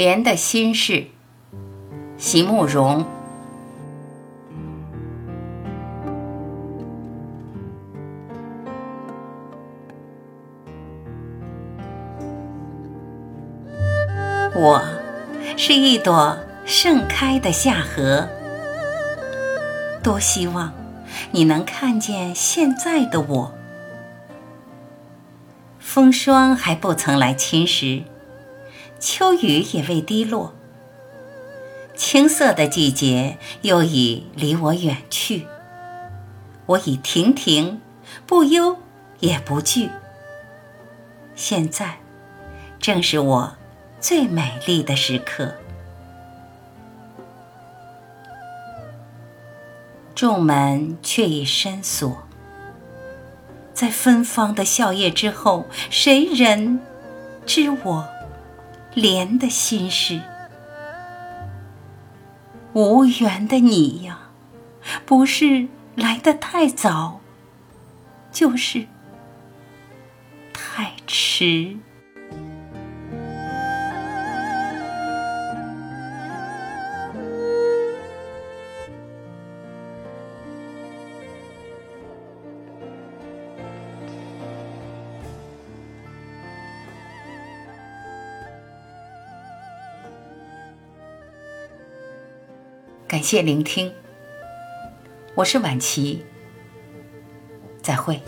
莲的心事，席慕容。我是一朵盛开的夏荷，多希望你能看见现在的我。风霜还不曾来侵蚀，秋雨也未滴落，青涩的季节又已离我远去。我已亭亭，不忧也不惧。现在正是我。最美丽的时刻，众门却已深锁。在芬芳的笑靥之后，谁人知我莲的心事？无缘的你呀，不是来得太早，就是太迟。感谢聆听，我是晚琪，再会。